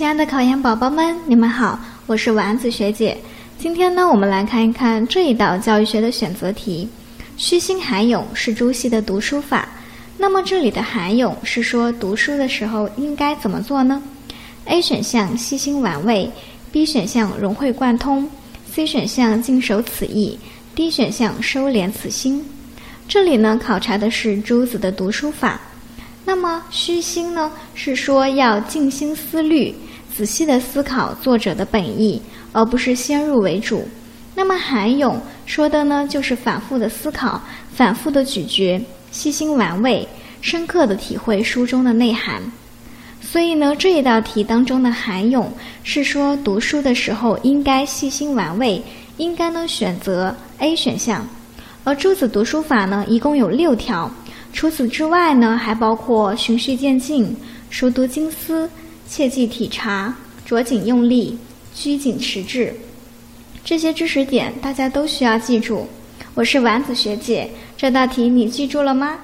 亲爱的考研宝宝们，你们好，我是丸子学姐。今天呢，我们来看一看这一道教育学的选择题。虚心涵咏是朱熹的读书法。那么这里的涵咏是说读书的时候应该怎么做呢？A 选项细心玩味，B 选项融会贯通，C 选项尽守此意，D 选项收敛此心。这里呢，考察的是朱子的读书法。那么虚心呢，是说要静心思虑，仔细的思考作者的本意，而不是先入为主。那么涵咏说的呢，就是反复的思考，反复的咀嚼，细心玩味，深刻的体会书中的内涵。所以呢，这一道题当中的涵咏是说读书的时候应该细心玩味，应该呢选择 A 选项。而朱子读书法呢，一共有六条。除此之外呢，还包括循序渐进、熟读经思、切记体察、着紧用力、拘谨持滞，这些知识点大家都需要记住。我是丸子学姐，这道题你记住了吗？